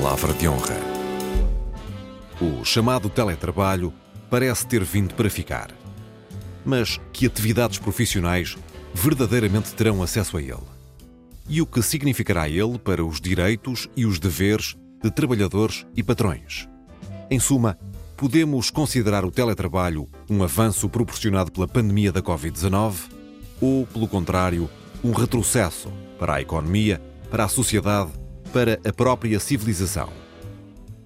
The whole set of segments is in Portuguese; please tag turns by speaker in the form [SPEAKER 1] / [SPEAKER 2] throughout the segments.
[SPEAKER 1] Palavra de honra. O chamado teletrabalho parece ter vindo para ficar. Mas que atividades profissionais verdadeiramente terão acesso a ele? E o que significará ele para os direitos e os deveres de trabalhadores e patrões? Em suma, podemos considerar o teletrabalho um avanço proporcionado pela pandemia da Covid-19 ou, pelo contrário, um retrocesso para a economia, para a sociedade, para a própria civilização?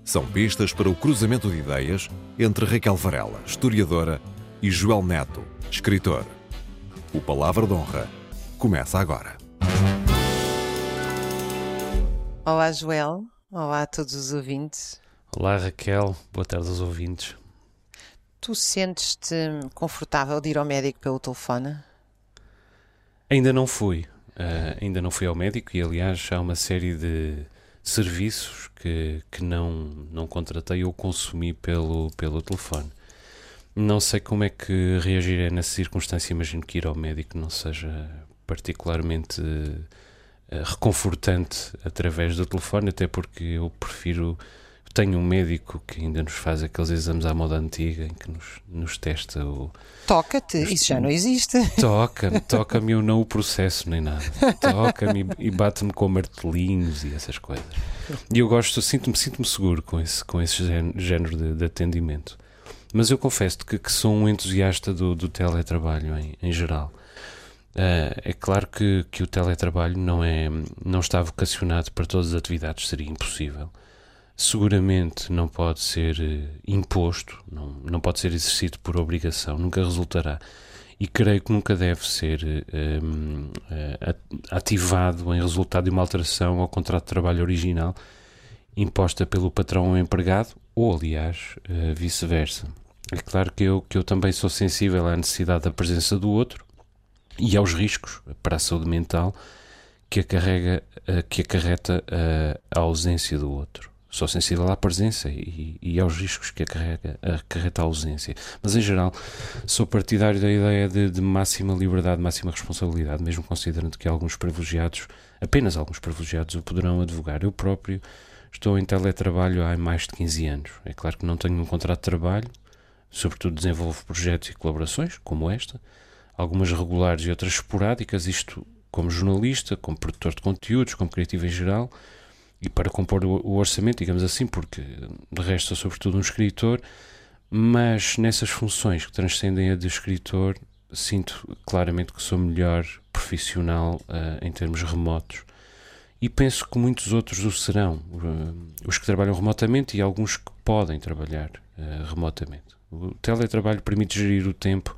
[SPEAKER 1] São pistas para o cruzamento de ideias entre Raquel Varela, historiadora, e Joel Neto, escritor. O Palavra de Honra começa agora.
[SPEAKER 2] Olá, Joel. Olá a todos os ouvintes.
[SPEAKER 3] Olá, Raquel. Boa tarde aos ouvintes.
[SPEAKER 2] Tu sentes-te confortável de ir ao médico pelo telefone?
[SPEAKER 3] Ainda não fui. Uh, ainda não fui ao médico e, aliás, há uma série de serviços que, que não, não contratei ou consumi pelo, pelo telefone. Não sei como é que reagirei nessa circunstância. Imagino que ir ao médico não seja particularmente uh, reconfortante através do telefone, até porque eu prefiro. Tenho um médico que ainda nos faz aqueles exames à moda antiga em que nos, nos testa o.
[SPEAKER 2] Toca-te, isso já não existe.
[SPEAKER 3] Toca-me, toca-me, eu não o processo nem nada. Toca-me e bate-me com martelinhos e essas coisas. E eu gosto, sinto-me sinto seguro com esse, com esse género de, de atendimento. Mas eu confesso que, que sou um entusiasta do, do teletrabalho em, em geral. Uh, é claro que, que o teletrabalho não, é, não está vocacionado para todas as atividades, seria impossível. Seguramente não pode ser uh, imposto, não, não pode ser exercido por obrigação, nunca resultará. E creio que nunca deve ser uh, ativado em resultado de uma alteração ao contrato de trabalho original imposta pelo patrão ao empregado, ou aliás, vice-versa. É claro que eu, que eu também sou sensível à necessidade da presença do outro e aos riscos para a saúde mental que, acarrega, eh, que acarreta eh, a ausência do outro. Sou sensível à presença e, e aos riscos que acarreta a ausência. Mas, em geral, sou partidário da ideia de, de máxima liberdade, máxima responsabilidade, mesmo considerando que alguns privilegiados, apenas alguns privilegiados, o poderão advogar. Eu próprio estou em teletrabalho há mais de 15 anos. É claro que não tenho um contrato de trabalho, Sobretudo desenvolvo projetos e colaborações, como esta, algumas regulares e outras esporádicas, isto como jornalista, como produtor de conteúdos, como criativo em geral, e para compor o orçamento, digamos assim, porque de resto sou sobretudo um escritor, mas nessas funções que transcendem a de escritor, sinto claramente que sou melhor profissional uh, em termos remotos. E penso que muitos outros o serão, uh, os que trabalham remotamente e alguns que podem trabalhar uh, remotamente. O teletrabalho permite gerir o tempo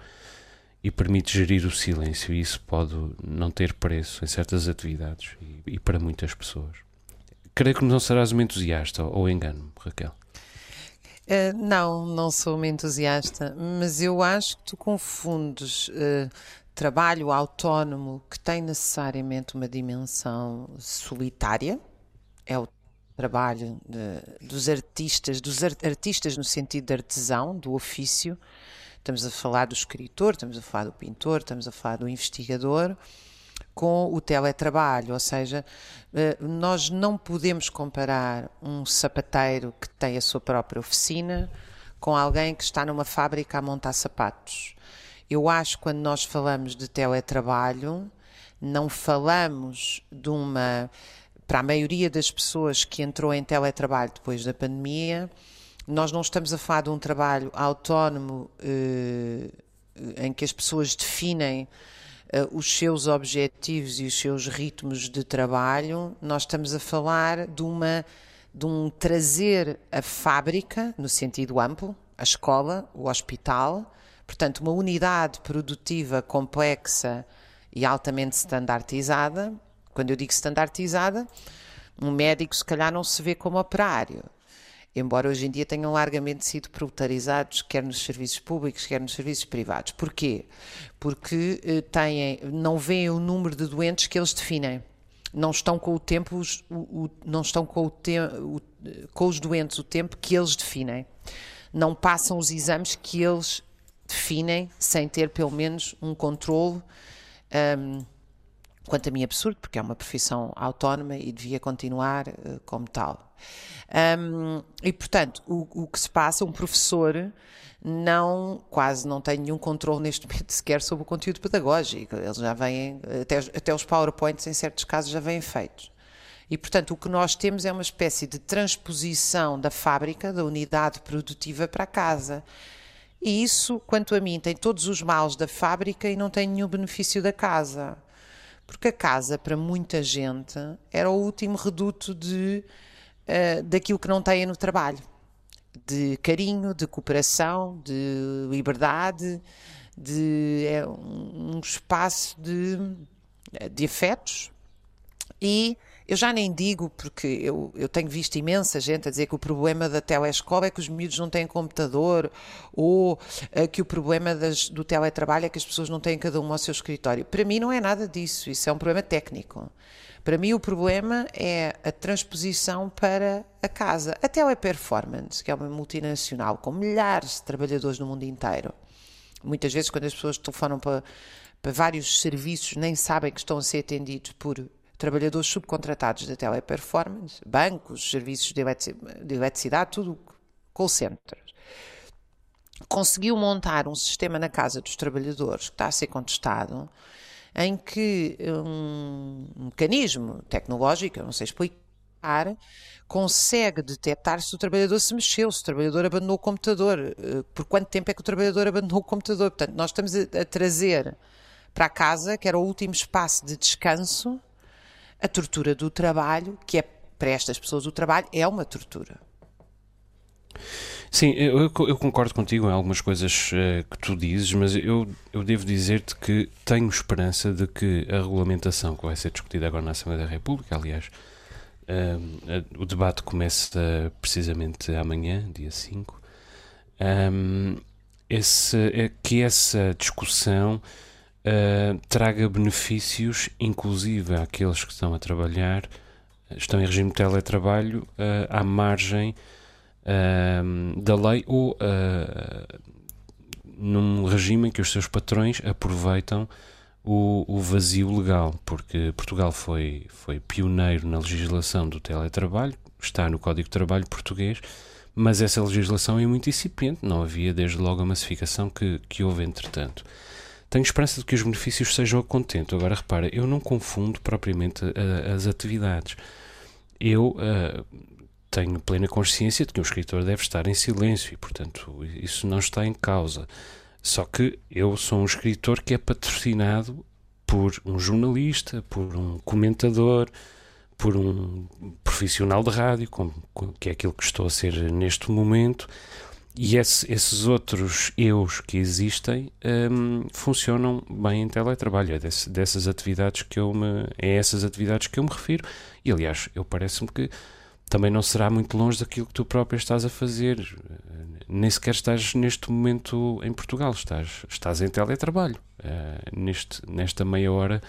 [SPEAKER 3] e permite gerir o silêncio, e isso pode não ter preço em certas atividades e, e para muitas pessoas. Creio que não serás uma entusiasta, ou engano-me, Raquel?
[SPEAKER 2] Uh, não, não sou uma entusiasta, mas eu acho que tu confundes uh, trabalho autónomo que tem necessariamente uma dimensão solitária, é o trabalho de, dos artistas, dos artistas no sentido de artesão, do ofício. Estamos a falar do escritor, estamos a falar do pintor, estamos a falar do investigador, com o teletrabalho, ou seja, eh, nós não podemos comparar um sapateiro que tem a sua própria oficina com alguém que está numa fábrica a montar sapatos. Eu acho que quando nós falamos de teletrabalho, não falamos de uma para a maioria das pessoas que entrou em teletrabalho depois da pandemia, nós não estamos a falar de um trabalho autónomo eh, em que as pessoas definem os seus objetivos e os seus ritmos de trabalho, nós estamos a falar de uma de um trazer a fábrica, no sentido amplo, a escola, o hospital, portanto, uma unidade produtiva complexa e altamente standardizada, quando eu digo standardizada, um médico se calhar não se vê como operário. Embora hoje em dia tenham largamente sido proletarizados, quer nos serviços públicos, quer nos serviços privados. Porquê? Porque eh, têm, não veem o número de doentes que eles definem. Não estão com o tempo, o, o, não estão com, o te, o, com os doentes o tempo que eles definem. Não passam os exames que eles definem sem ter pelo menos um controle. Um, quanto a mim absurdo, porque é uma profissão autónoma e devia continuar uh, como tal. Um, e portanto, o, o, que se passa, um professor não, quase não tem nenhum controle neste momento sequer sobre o conteúdo pedagógico. Eles já vêm, até, até os PowerPoints em certos casos já vêm feitos. E, portanto, o que nós temos é uma espécie de transposição da fábrica, da unidade produtiva para a casa. E isso, quanto a mim, tem todos os males da fábrica e não tem nenhum benefício da casa. Porque a casa, para muita gente, era o último reduto de, uh, daquilo que não têm no trabalho de carinho, de cooperação, de liberdade, de é um espaço de, de afetos. E eu já nem digo, porque eu, eu tenho visto imensa gente a dizer que o problema da telescola é que os miúdos não têm computador, ou uh, que o problema das, do teletrabalho é que as pessoas não têm cada um ao seu escritório. Para mim não é nada disso, isso é um problema técnico. Para mim, o problema é a transposição para a casa. A Teleperformance, que é uma multinacional com milhares de trabalhadores no mundo inteiro, muitas vezes, quando as pessoas telefonam para, para vários serviços, nem sabem que estão a ser atendidos por trabalhadores subcontratados da Teleperformance, bancos, serviços de eletricidade, tudo call centers. Conseguiu montar um sistema na casa dos trabalhadores que está a ser contestado em que um mecanismo tecnológico, não sei explicar, consegue detectar se o trabalhador se mexeu, se o trabalhador abandonou o computador, eh, por quanto tempo é que o trabalhador abandonou o computador. Portanto, nós estamos a, trazer para a casa, que era o último espaço de descanso, a tortura do trabalho, que é para estas pessoas o trabalho é uma tortura.
[SPEAKER 3] Sim, eu, eu, concordo contigo em algumas coisas uh, que tu dizes, mas eu, eu devo dizer-te que tenho esperança de que a regulamentação que vai ser discutida agora na Assembleia da República, aliás, uh, o debate começa precisamente amanhã, dia 5, um, esse, é, que essa discussão uh, traga benefícios, inclusive àqueles que estão a trabalhar, estão em regime de teletrabalho, à margem uh, da lei ou uh, num regime em que os seus patrões aproveitam o, o, vazio legal, porque Portugal foi, foi pioneiro na legislação do teletrabalho, está no Código de Trabalho português, mas essa legislação é muito incipiente, não havia desde logo a massificação que, que houve entretanto. Tenho esperança de que os benefícios sejam a contento. Agora, repara, eu não confundo propriamente a, as atividades. Eu uh, tenho plena consciência de que um escritor deve estar em silêncio e, portanto, isso não está em causa. Só que eu sou um escritor que é patrocinado por um jornalista, por um comentador, por um profissional de rádio, como, que é aquilo que estou a ser neste momento, e esse, esses outros eus que existem um, funcionam bem em teletrabalho. É desse, dessas atividades que eu me, é essas atividades que eu me refiro. E aliás, eu parece-me que também não será muito longe daquilo que tu próprio estás a fazer. Nem sequer estás neste momento em Portugal, estás, estás em teletrabalho, uh, neste, nesta meia hora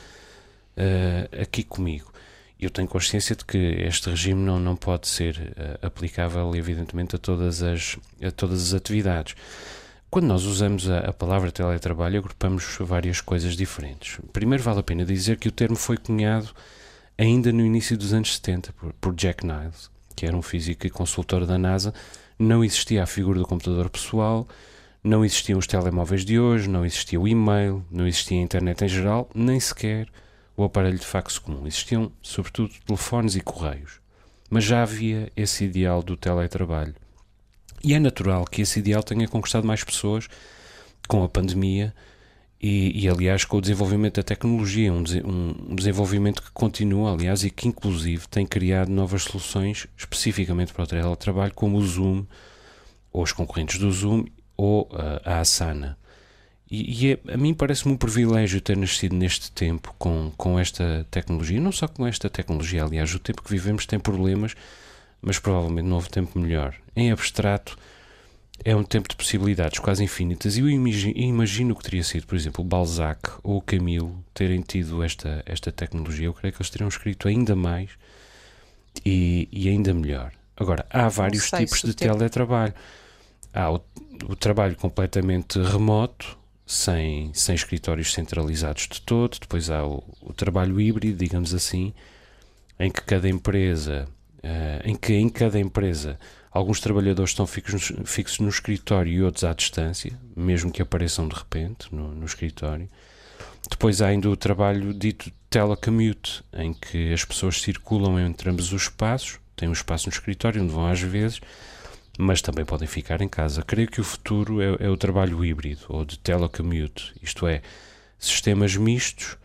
[SPEAKER 3] uh, aqui comigo. Eu tenho consciência de que este regime não, não pode ser uh, aplicável, evidentemente, a todas, as, a todas as atividades. Quando nós usamos a, a, palavra teletrabalho, agrupamos várias coisas diferentes. Primeiro, vale a pena dizer que o termo foi cunhado ainda no início dos anos 70 por, por Jack Niles, que era um físico e consultor da NASA, não existia a figura do computador pessoal, não existiam os telemóveis de hoje, não existia o e-mail, não existia a internet em geral, nem sequer o aparelho de fax comum. Existiam, sobretudo, telefones e correios. Mas já havia esse ideal do teletrabalho. E é natural que esse ideal tenha conquistado mais pessoas com a pandemia e, e, aliás, com o desenvolvimento da tecnologia, um, um, desenvolvimento que continua, aliás, e que inclusive tem criado novas soluções especificamente para o teletrabalho, como o Zoom, ou os concorrentes do Zoom, ou uh, a Asana. E, e é, a mim parece-me um privilégio ter nascido neste tempo com, com esta tecnologia, não só com esta tecnologia, aliás, o tempo que vivemos tem problemas, mas provavelmente não houve tempo melhor. Em abstrato, é um tempo de possibilidades quase infinitas. E eu imagino, que teria sido, por exemplo, Balzac ou Camilo terem tido esta, esta tecnologia. Eu creio que eles teriam escrito ainda mais e, e ainda melhor. Agora, há vários tipos de tempo. teletrabalho. Há o, o, trabalho completamente remoto, sem, sem escritórios centralizados de todo. Depois há o, o trabalho híbrido, digamos assim, em que cada empresa, uh, em que em cada empresa alguns trabalhadores estão fixos, fixos no escritório e outros à distância, mesmo que apareçam de repente no, no escritório. Depois há ainda o trabalho dito telecommute, em que as pessoas circulam entre ambos os espaços, têm um espaço no escritório onde vão às vezes, mas também podem ficar em casa. Creio que o futuro é, é o trabalho híbrido ou de telecommute, isto é, sistemas mistos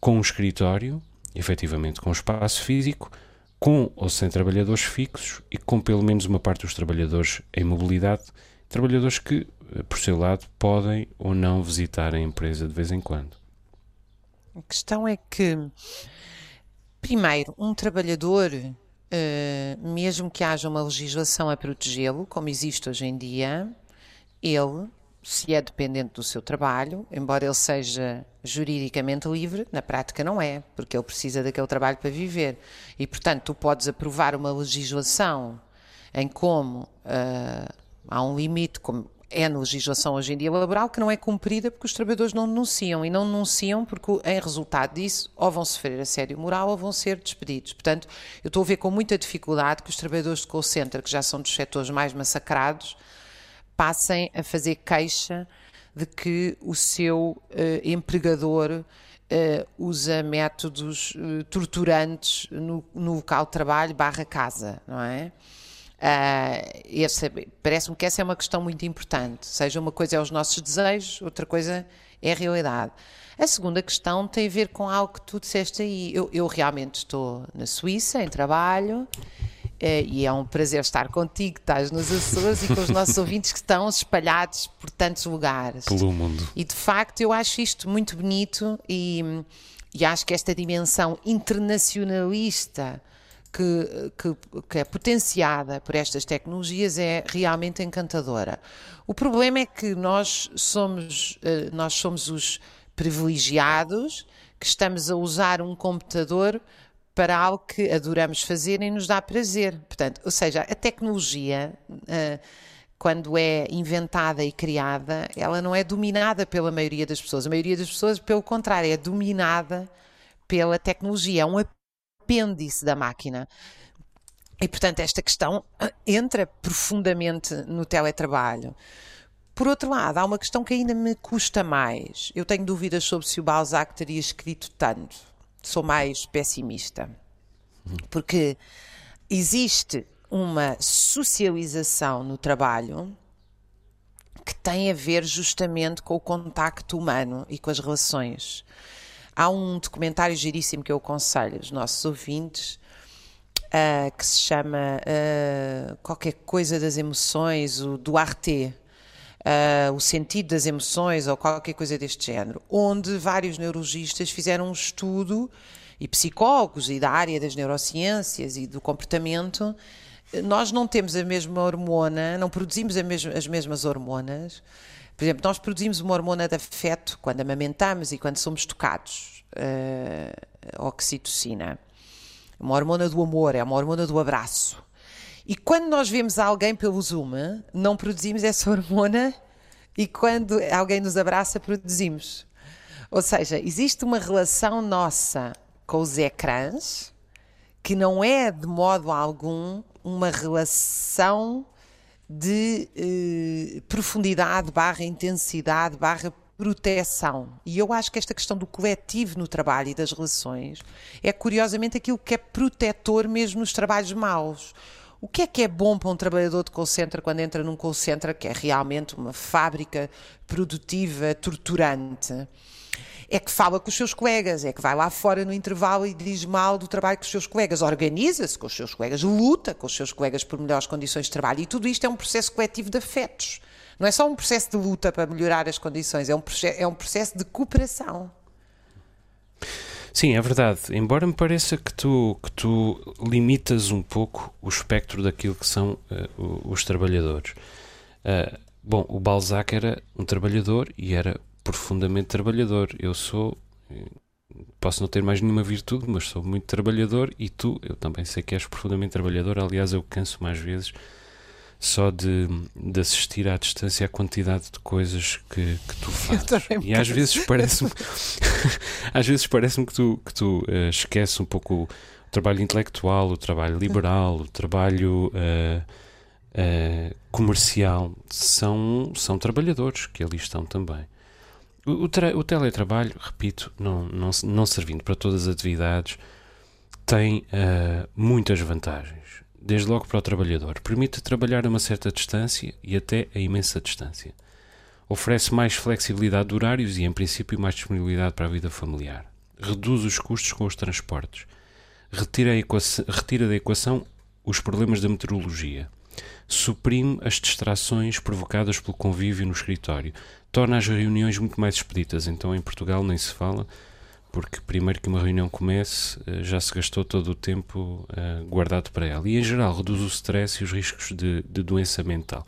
[SPEAKER 3] com um escritório, efetivamente com espaço físico, com ou sem trabalhadores fixos e com pelo menos uma parte dos trabalhadores em mobilidade, trabalhadores que, eh, por seu lado, podem ou não visitar a empresa de vez em quando.
[SPEAKER 2] A questão é que, primeiro, um trabalhador, uh, mesmo que haja uma legislação a protegê-lo, como existe hoje em dia, ele, se é dependente do seu trabalho, embora ele seja juridicamente livre, na prática não é, porque ele precisa daquele trabalho para viver. E, portanto, tu podes aprovar uma legislação em como uh, há um limite, como é na legislação hoje em dia laboral, que não é cumprida porque os trabalhadores não denunciam. E não denunciam porque, em resultado disso, ou vão sofrer assédio moral ou vão ser despedidos. Portanto, eu estou a ver com muita dificuldade que os trabalhadores de call center, que já são dos setores mais massacrados, passem a fazer queixa de que o seu uh, empregador uh, usa métodos uh, torturantes no, no, local de trabalho barra casa, não é? Parece-me que essa é uma questão muito importante. Seja uma coisa é os nossos desejos, outra coisa é a realidade. A segunda questão tem a ver com algo que tu disseste aí. Eu, eu realmente estou na Suíça, em trabalho, é, e é um prazer estar contigo, estás nos Açores e com os nossos ouvintes que estão espalhados por tantos lugares.
[SPEAKER 3] Pelo mundo.
[SPEAKER 2] E de facto eu acho isto muito bonito e, e acho que esta dimensão internacionalista que, que, que, é potenciada por estas tecnologias é realmente encantadora. O problema é que nós somos, eh, nós somos os privilegiados que estamos a usar um computador para algo que adoramos fazer e nos dá prazer. Portanto, ou seja, a tecnologia, uh, quando é inventada e criada, ela não é dominada pela maioria das pessoas. A maioria das pessoas, pelo contrário, é dominada pela tecnologia, é um apêndice da máquina. E, portanto, esta questão entra profundamente no teletrabalho. Por outro lado, há uma questão que ainda me custa mais. Eu tenho dúvidas sobre se o Balzac teria escrito tanto sou mais pessimista. Porque existe uma socialização no trabalho que tem a ver justamente com o contacto humano e com as relações. Há um documentário giríssimo que eu aconselho aos nossos ouvintes, uh, que se chama uh, qualquer coisa das emoções, o Duarte, uh, o sentido das emoções ou qualquer coisa deste género, onde vários neurologistas fizeram um estudo e psicólogos e da área das neurociências e do comportamento, nós não temos a mesma hormona, não produzimos as mesmas hormonas. Por exemplo, nós produzimos uma hormona de afeto quando amamentamos e quando somos tocados, uh, oxitocina. Uma hormona do amor, é uma hormona do abraço. E quando nós vemos alguém pelo Zoom, não produzimos essa hormona e quando alguém nos abraça, produzimos. Ou seja, existe uma relação nossa com os ecrãs que não é de modo algum uma relação de eh, profundidade barra intensidade barra proteção. E eu acho que esta questão do coletivo no trabalho e das relações é curiosamente aquilo que é protetor mesmo nos trabalhos maus. O que é que é bom para um trabalhador de call center quando entra num call center que é realmente uma fábrica produtiva, torturante? É que fala com os seus colegas, é que vai lá fora no intervalo e diz mal do trabalho com os seus colegas, organiza-se com os seus colegas, luta com os seus colegas por melhores condições de trabalho. E tudo isto é um processo coletivo de afetos. Não é só um processo de luta para melhorar as condições, é um, é um processo de cooperação.
[SPEAKER 3] Sim, é verdade. Embora me pareça que tu, que tu limitas um pouco o espectro daquilo que são uh, os trabalhadores. Uh, bom, o Balzac era um trabalhador e era profundamente trabalhador. Eu sou. Posso não ter mais nenhuma virtude, mas sou muito trabalhador e tu, eu também sei que és profundamente trabalhador. Aliás, eu canso mais vezes só de, de assistir à distância à quantidade de coisas que, que tu fazes. E às vezes parece-me às vezes parece-me que tu, que tu uh, esqueces um pouco o trabalho intelectual, o trabalho liberal, o trabalho uh, uh, comercial. São, são trabalhadores que ali estão também. O, o, teletrabalho, repito, não, não, não servindo para todas as atividades, tem muitas vantagens desde logo para o trabalhador. Permite trabalhar a uma certa distância e até a imensa distância. Oferece mais flexibilidade de horários e, em princípio, mais disponibilidade para a vida familiar. Reduz os custos com os transportes. Retira, retira da equação os problemas da meteorologia. Suprime as distrações provocadas pelo convívio no escritório. Torna as reuniões muito mais expeditas. Então, em Portugal, nem se fala porque primeiro que uma reunião comece eh, já se gastou todo o tempo uh, guardado para ela. E em geral reduz o stress e os riscos de, de doença mental.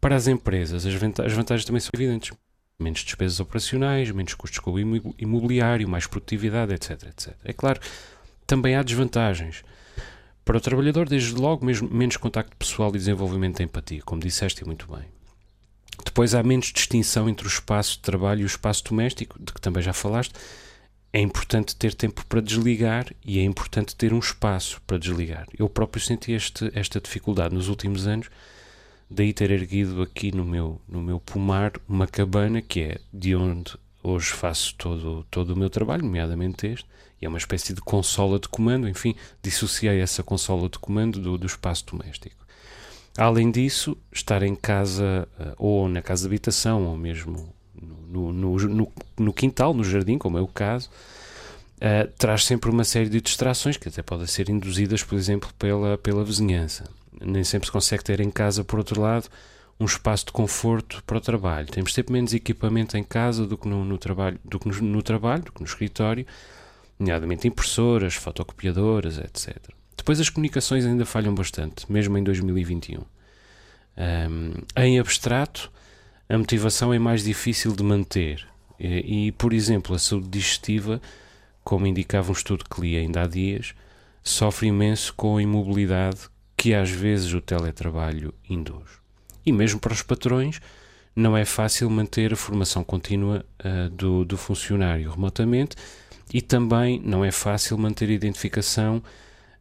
[SPEAKER 3] Para as empresas, as, as vantagens também são evidentes. Menos despesas operacionais, menos custos com o imobiliário, mais produtividade, etc, etc. É claro, também há desvantagens. Para o trabalhador, desde logo, mesmo, menos contacto pessoal e desenvolvimento de empatia, como disseste muito bem. Depois há menos distinção entre o espaço de trabalho e o espaço doméstico, de que também já falaste, é importante ter tempo para desligar e é importante ter um espaço para desligar. Eu próprio senti este, esta dificuldade nos últimos anos, daí ter erguido aqui no meu, no meu pomar uma cabana que é de onde hoje faço todo, todo o meu trabalho, nomeadamente este, e é uma espécie de consola de comando, enfim, dissociei essa consola de comando do, do espaço doméstico. Além disso, estar em casa, eh, ou na casa de habitação, ou mesmo no, no, no, no quintal, no jardim, como é o caso, uh, traz sempre uma série de distrações que até podem ser induzidas, por exemplo, pela, pela vizinhança. Nem sempre se consegue ter em casa, por outro lado, um espaço de conforto para o trabalho. Temos sempre menos equipamento em casa do que no, no trabalho, do que no, no, trabalho, do que no escritório, nomeadamente impressoras, fotocopiadoras, etc. Depois as comunicações ainda falham bastante, mesmo em 2021. Um, em abstrato, a motivação é mais difícil de manter. E, e, por exemplo, a saúde digestiva, como indicava um estudo que li ainda há dias, sofre imenso com a imobilidade que às vezes o teletrabalho induz. E mesmo para os patrões, não é fácil manter a formação contínua uh, do, do funcionário remotamente e também não é fácil manter a identificação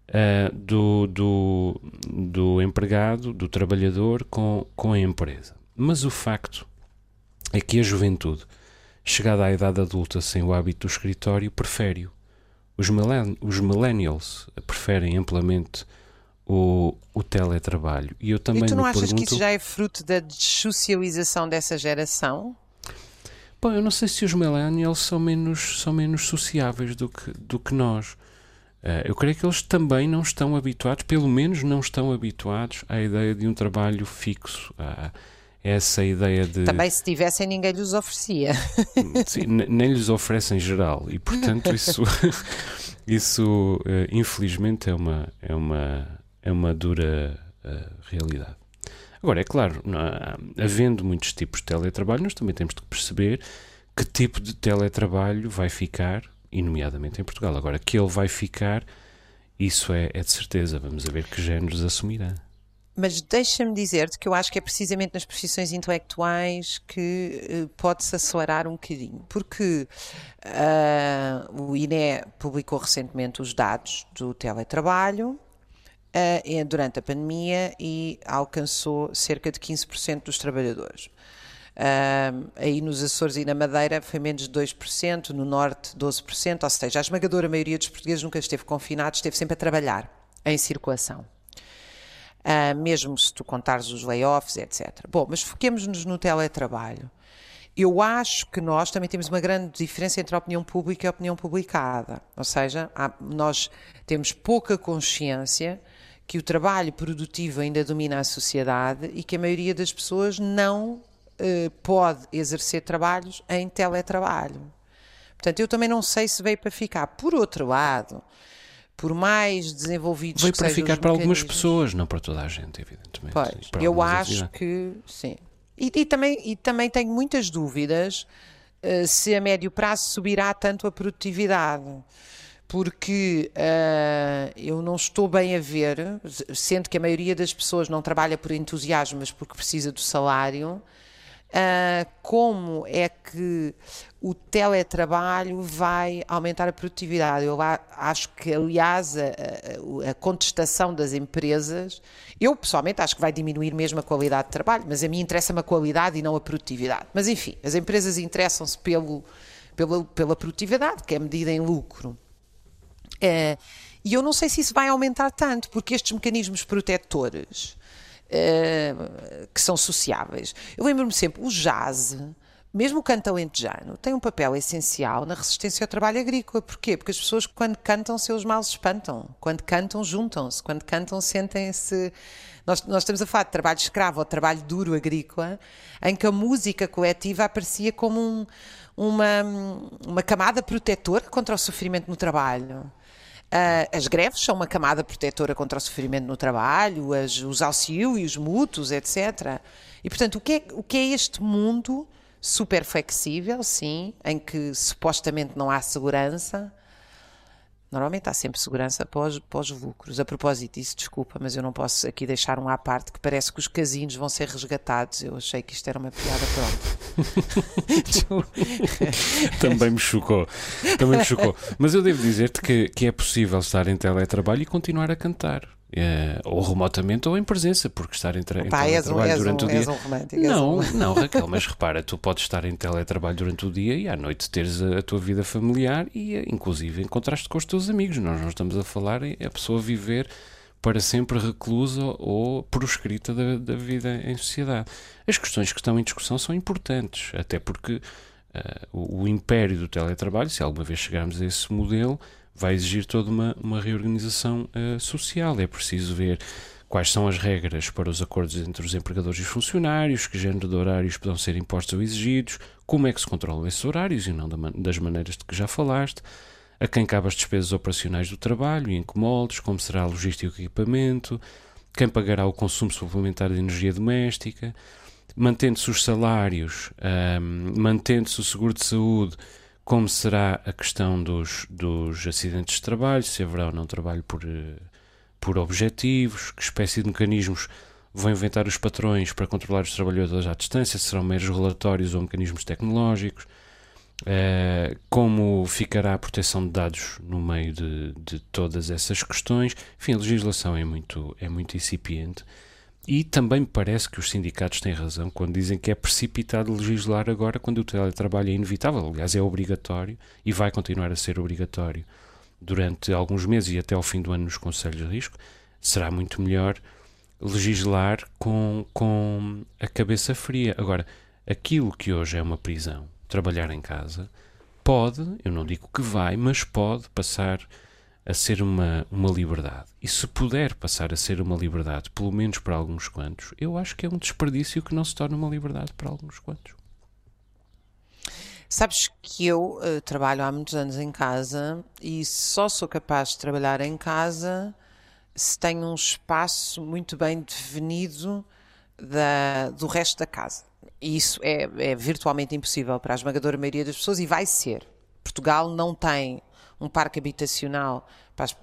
[SPEAKER 3] uh, do, do, do empregado, do trabalhador com, com a empresa. Mas o facto é que a juventude, chegada à idade adulta sem o hábito do escritório, prefere-o. Os, os millennials preferem amplamente o, o teletrabalho. E eu também
[SPEAKER 2] e tu não achas
[SPEAKER 3] pergunto...
[SPEAKER 2] que isso já é fruto da dessocialização dessa geração?
[SPEAKER 3] Bom, eu não sei se os millennials são menos, são menos sociáveis do que, do que nós. Uh, eu creio que eles também não estão habituados, pelo menos não estão habituados à ideia de um trabalho fixo. Uh, essa ideia de.
[SPEAKER 2] Também se tivessem, ninguém lhes oferecia.
[SPEAKER 3] Sim, nem lhes oferece em geral. E portanto, isso, isso uh, infelizmente é uma, é uma, é uma dura uh, realidade. Agora, é claro, havendo muitos tipos de teletrabalho, nós também temos de perceber que tipo de teletrabalho vai ficar, e nomeadamente em Portugal. Agora, que ele vai ficar, isso é, é de certeza. Vamos ver que géneros assumirá.
[SPEAKER 2] Mas deixa-me dizer-te que eu acho que é precisamente nas profissões intelectuais que uh, pode-se acelerar um bocadinho, porque uh, o INE publicou recentemente os dados do teletrabalho uh, durante a pandemia e alcançou cerca de 15% dos trabalhadores. Uh, aí nos Açores e na Madeira foi menos de 2%, no Norte 12%, ou seja, a esmagadora maioria dos portugueses nunca esteve confinado, esteve sempre a trabalhar em circulação uh, mesmo se tu contares os layoffs, etc. Bom, mas foquemos-nos no teletrabalho. Eu acho que nós também temos uma grande diferença entre a opinião pública e a opinião publicada. Ou seja, há, nós temos pouca consciência que o trabalho produtivo ainda domina a sociedade e que a maioria das pessoas não uh, pode exercer trabalhos em teletrabalho. Portanto, eu também não sei se veio para ficar. Por outro lado, por mais desenvolvidos
[SPEAKER 3] Veio
[SPEAKER 2] que
[SPEAKER 3] para ficar para algumas pessoas, não para toda a gente, evidentemente.
[SPEAKER 2] Pois, eu acho que sim. E, e, também, e também tenho muitas dúvidas uh, se a médio prazo subirá tanto a produtividade. Porque uh, eu não estou bem a ver, sendo que a maioria das pessoas não trabalha por entusiasmo, mas porque precisa do salário, uh, como é que o teletrabalho vai aumentar a produtividade. Eu acho que, aliás, a, a, contestação das empresas, eu pessoalmente acho que vai diminuir mesmo a qualidade de trabalho, mas a mim interessa-me a qualidade e não a produtividade. Mas enfim, as empresas interessam-se pelo, pela, pela produtividade, que é medida em lucro. Uh, e eu não sei se isso vai aumentar tanto, porque estes mecanismos protetores uh, que são sociáveis, eu lembro-me sempre, o jazz, mesmo o canto alentejano, tem um papel essencial na resistência ao trabalho agrícola. Porquê? Porque as pessoas, quando cantam, seus males espantam. Quando cantam, juntam-se. Quando cantam, sentem-se. Nós, nós, estamos a falar de trabalho escravo ou trabalho duro agrícola, em que a música coletiva aparecia como um, uma, uma camada protetora contra o sofrimento no trabalho. Uh, as greves são uma camada protetora contra o sofrimento no trabalho, as, os auxílios mútuos, etc. E, portanto, o que, é, o que é este mundo super flexível, sim, em que supostamente não há segurança, Normalmente há sempre segurança pós, pós lucros. A propósito disso, desculpa, mas eu não posso aqui deixar um à parte que parece que os casinos vão ser resgatados. Eu achei que isto era uma piada
[SPEAKER 3] pronto. Também me chocou. Também me chocou. Mas eu devo dizer-te que, que é possível estar em teletrabalho e continuar a cantar. É, ou remotamente ou em presença, porque estar em, tra
[SPEAKER 2] Pá, em teletrabalho um, durante um, o dia. Um romântico,
[SPEAKER 3] não, não, Raquel, mas repara, tu podes estar em teletrabalho durante o dia e à noite teres a, a tua vida familiar e, eh, inclusive, encontraste com os teus amigos. Nós não estamos a falar em a pessoa viver para sempre reclusa ou proscrita da, da vida em sociedade. As questões que estão em discussão são importantes, até porque uh, o, o império do teletrabalho, se alguma vez chegarmos a esse modelo, vai exigir toda uma, uma reorganização uh, social. É preciso ver quais são as regras para os acordos entre os empregadores e os funcionários, que género de horários poderão ser impostos ou exigidos, como é que se controlam esses horários e não das maneiras de que já falaste, a quem cabe as despesas operacionais do trabalho e em que moldes, como será a logística e o equipamento, quem pagará o consumo suplementar de energia doméstica, mantendo-se os salários, um, mantendo-se o seguro de saúde como será a questão dos, dos acidentes de trabalho, se haverá ou não trabalho por, eh, por objetivos, que espécie de mecanismos vão inventar os patrões para controlar os trabalhadores à distância, serão meros relatórios ou mecanismos tecnológicos, uh, como ficará a proteção de dados no meio de, de todas essas questões. Enfim, a legislação é muito, é muito incipiente e também me parece que os sindicatos têm razão quando dizem que é precipitado legislar agora quando o teletrabalho é inevitável. Aliás, é obrigatório e vai continuar a ser obrigatório durante alguns meses e até ao fim do ano nos conselhos de risco. Será muito melhor legislar com, com a cabeça fria. Agora, aquilo que hoje é uma prisão, trabalhar em casa, pode, eu não digo que vai, mas pode passar a ser uma, uma liberdade. E se puder passar a ser uma liberdade, pelo menos para alguns quantos, eu acho que é um desperdício que não se torna uma liberdade para alguns quantos.
[SPEAKER 2] Sabes que eu uh, trabalho há muitos anos em casa e só sou capaz de trabalhar em casa se tenho um espaço muito bem definido da, do resto da casa. E isso é, é virtualmente impossível para a esmagadora maioria das pessoas e vai ser. Portugal não tem um parque habitacional para, as,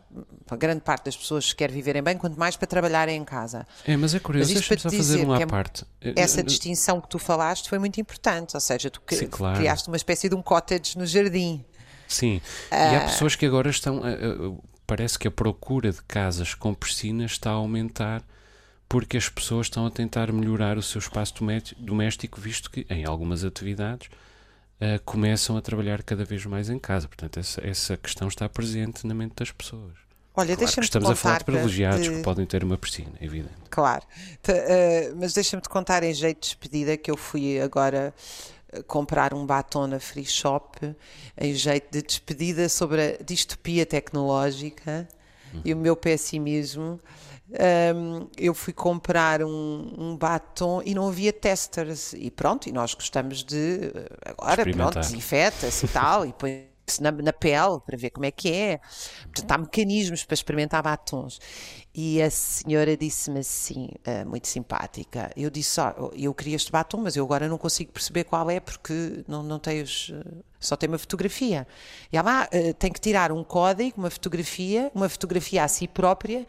[SPEAKER 2] para, grande parte das pessoas que quer viverem bem, quanto mais para trabalharem em casa.
[SPEAKER 3] É, mas é curioso, deixa-me só fazer uma
[SPEAKER 2] é,
[SPEAKER 3] parte.
[SPEAKER 2] Essa distinção que tu falaste foi muito importante, ou seja, tu Sim, claro. criaste uma espécie de um cottage no jardim.
[SPEAKER 3] Sim, e há ah. pessoas que agora estão, uh, uh, parece que a procura de casas com piscina está a aumentar porque as pessoas estão a tentar melhorar o seu espaço doméstico, visto que em algumas atividades uh, começam a trabalhar cada vez mais em casa. Portanto, essa, essa questão está presente na mente das pessoas.
[SPEAKER 2] Olha,
[SPEAKER 3] claro
[SPEAKER 2] deixa-me
[SPEAKER 3] Estamos
[SPEAKER 2] a
[SPEAKER 3] falar de privilegiados de... que podem ter uma piscina, evidente.
[SPEAKER 2] Claro, uh, mas deixa-me te contar em jeito de despedida que eu fui agora eh, comprar um batom na Free Shop em jeito de despedida sobre a distopia tecnológica uhum. e o meu pessimismo um, eu fui comprar um, um, batom e não havia testers. E pronto, e nós gostamos de. Agora, pronto, desinfeta-se e tal, e põe-se na, na, pele para ver como é que é. Portanto, há mecanismos para experimentar batons. E a senhora disse-me assim, uh, muito simpática. Eu disse: oh, Eu queria este batom, mas eu agora não consigo perceber qual é porque não, não tem os. Uh, só tem uma fotografia. E ela uh, tem que tirar um código, uma fotografia, uma fotografia a si própria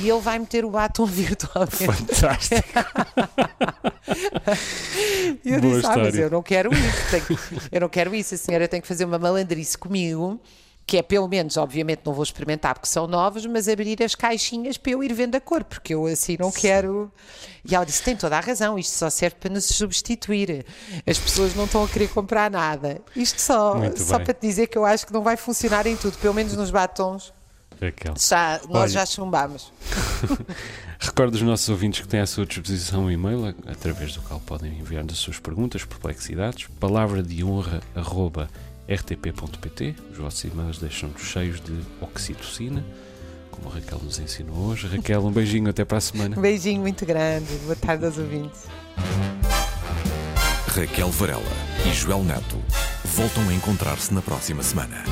[SPEAKER 2] e ele vai meter o batom virtualmente.
[SPEAKER 3] Fantástico.
[SPEAKER 2] e eu Boa disse: Ah, mas eu não quero isso. Tenho, eu não quero isso. A senhora tem que fazer uma malandrice comigo que é pelo menos, obviamente não vou experimentar porque são novos, mas abrir as caixinhas para eu ir vendo a cor, porque eu assim não Sim. quero. E ela disse: tem toda a razão, isto só serve para nos substituir. As pessoas não estão a querer comprar nada. Isto só, só para te dizer que eu acho que não vai funcionar em tudo, pelo menos nos batons. Já, nós Olha, já chumbamos.
[SPEAKER 3] Recordo os nossos ouvintes que têm à sua disposição um e-mail através do qual podem enviar-nos as suas perguntas, perplexidades, palavra de honra, arroba rtp.pt. Os vossos e-mails deixam-nos cheios de oxitocina, como a Raquel nos ensinou hoje. Raquel, um beijinho, até para a semana.
[SPEAKER 2] Um beijinho muito grande. Boa tarde aos ouvintes.
[SPEAKER 1] Raquel Varela e Joel Neto voltam a encontrar-se na próxima semana.